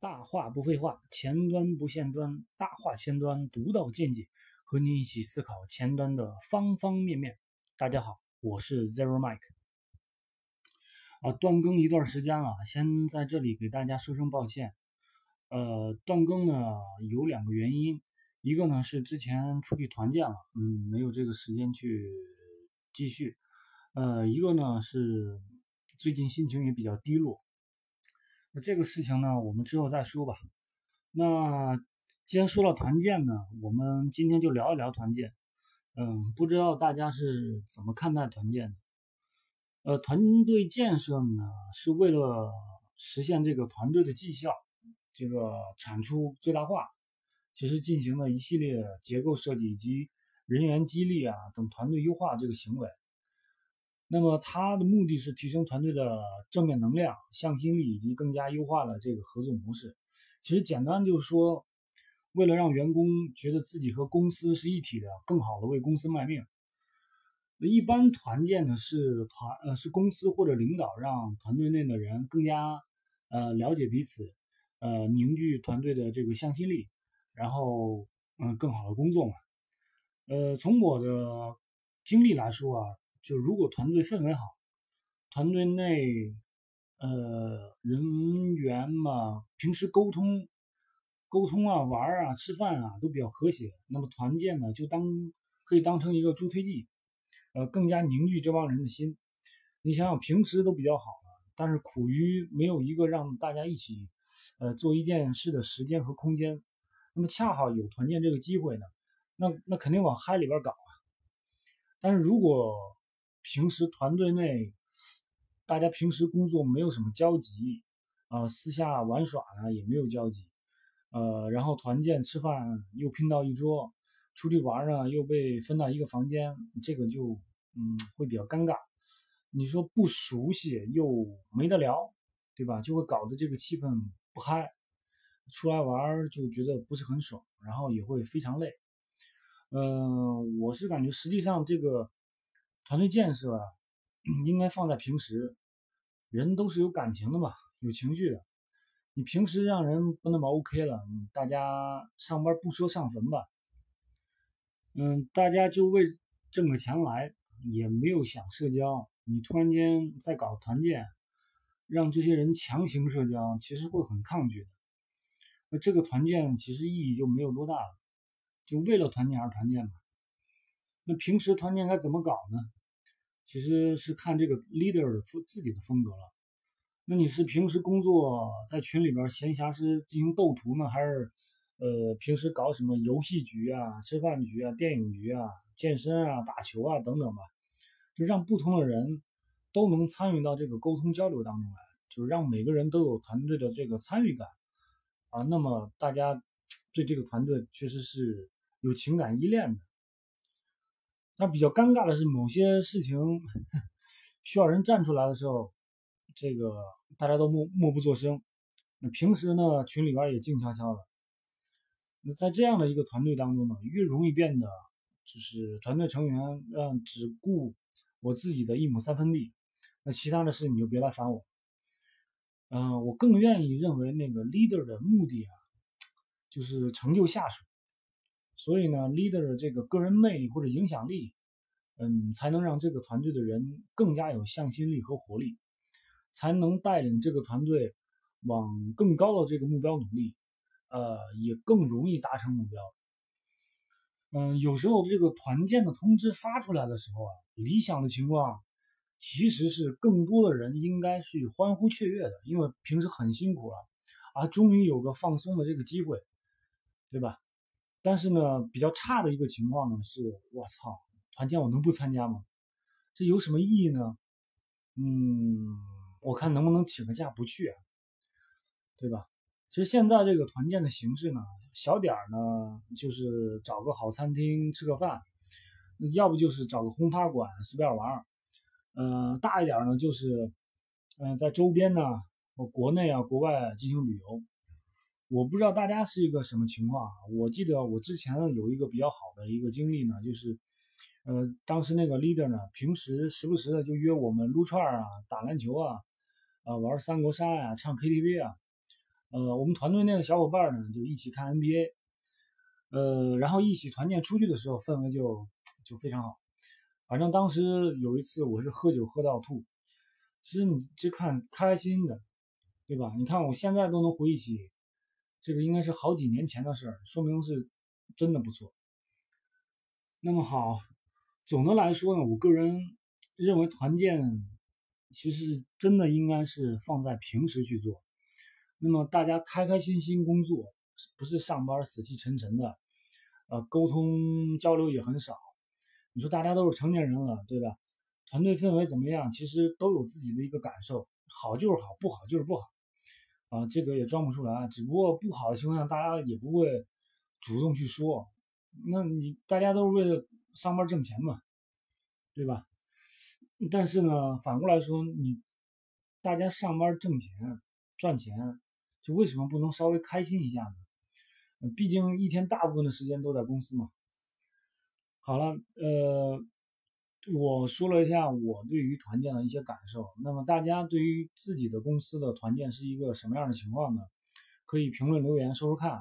大话不废话，前端不限端，大话前端独到见解，和您一起思考前端的方方面面。大家好，我是 Zero Mike。啊，断更一段时间了，先在这里给大家说声抱歉。呃，断更呢有两个原因，一个呢是之前出去团建了，嗯，没有这个时间去继续。呃，一个呢是最近心情也比较低落。那这个事情呢，我们之后再说吧。那既然说到团建呢，我们今天就聊一聊团建。嗯，不知道大家是怎么看待团建的？呃，团队建设呢，是为了实现这个团队的绩效，这个产出最大化，其实进行了一系列结构设计以及人员激励啊等团队优化这个行为。那么它的目的是提升团队的正面能量、向心力以及更加优化的这个合作模式。其实简单就是说，为了让员工觉得自己和公司是一体的，更好的为公司卖命。一般团建呢是团呃是公司或者领导让团队内的人更加呃了解彼此，呃凝聚团队的这个向心力，然后嗯更好的工作嘛。呃，从我的经历来说啊。就如果团队氛围好，团队内呃人员嘛，平时沟通沟通啊、玩啊、吃饭啊都比较和谐，那么团建呢就当可以当成一个助推剂，呃，更加凝聚这帮人的心。你想想，平时都比较好了，但是苦于没有一个让大家一起呃做一件事的时间和空间，那么恰好有团建这个机会呢，那那肯定往嗨里边搞啊。但是如果平时团队内，大家平时工作没有什么交集，啊，私下玩耍呢也没有交集，呃，然后团建吃饭又拼到一桌，出去玩呢又被分到一个房间，这个就嗯会比较尴尬。你说不熟悉又没得聊，对吧？就会搞得这个气氛不嗨，出来玩就觉得不是很爽，然后也会非常累。嗯，我是感觉实际上这个。团队建设啊，应该放在平时。人都是有感情的嘛，有情绪的。你平时让人不那么 OK 了，大家上班不说上坟吧？嗯，大家就为挣个钱来，也没有想社交。你突然间在搞团建，让这些人强行社交，其实会很抗拒的。那这个团建其实意义就没有多大了，就为了团建而团建嘛。那平时团建该怎么搞呢？其实是看这个 leader 的风自己的风格了。那你是平时工作在群里边闲暇时进行斗图呢，还是呃平时搞什么游戏局啊、吃饭局啊、电影局啊、健身啊、打球啊等等吧？就让不同的人都能参与到这个沟通交流当中来，就是让每个人都有团队的这个参与感啊。那么大家 对这个团队确实是有情感依恋的。那比较尴尬的是，某些事情需要人站出来的时候，这个大家都默默不作声。那平时呢，群里边也静悄悄的。那在这样的一个团队当中呢，越容易变得就是团队成员让只顾我自己的一亩三分地，那其他的事你就别来烦我。嗯，我更愿意认为那个 leader 的目的啊，就是成就下属。所以呢，leader 的这个个人魅力或者影响力，嗯，才能让这个团队的人更加有向心力和活力，才能带领这个团队往更高的这个目标努力，呃，也更容易达成目标。嗯，有时候这个团建的通知发出来的时候啊，理想的情况其实是更多的人应该去欢呼雀跃的，因为平时很辛苦了，啊，终于有个放松的这个机会，对吧？但是呢，比较差的一个情况呢是，我操，团建我能不参加吗？这有什么意义呢？嗯，我看能不能请个假不去啊，对吧？其实现在这个团建的形式呢，小点儿呢就是找个好餐厅吃个饭，要不就是找个轰趴馆随便玩儿，嗯，大一点呢就是，嗯，在周边呢，国内啊、国外进行旅游。我不知道大家是一个什么情况啊？我记得我之前有一个比较好的一个经历呢，就是，呃，当时那个 leader 呢，平时时不时的就约我们撸串啊、打篮球啊、啊玩三国杀呀、唱 KTV 啊。呃，我们团队那个小伙伴呢，就一起看 NBA，呃，然后一起团建出去的时候，氛围就就非常好。反正当时有一次，我是喝酒喝到吐。其实你这看开心的，对吧？你看我现在都能回忆起，这个应该是好几年前的事儿，说明是真的不错。那么好，总的来说呢，我个人认为团建其实真的应该是放在平时去做。那么大家开开心心工作，不是上班死气沉沉的，呃，沟通交流也很少。你说大家都是成年人了，对吧？团队氛围怎么样？其实都有自己的一个感受，好就是好，不好就是不好，啊，这个也装不出来。只不过不好的情况下，大家也不会主动去说。那你大家都是为了上班挣钱嘛，对吧？但是呢，反过来说，你大家上班挣钱赚钱，就为什么不能稍微开心一下呢？毕竟一天大部分的时间都在公司嘛。好了，呃，我说了一下我对于团建的一些感受。那么大家对于自己的公司的团建是一个什么样的情况呢？可以评论留言说说看。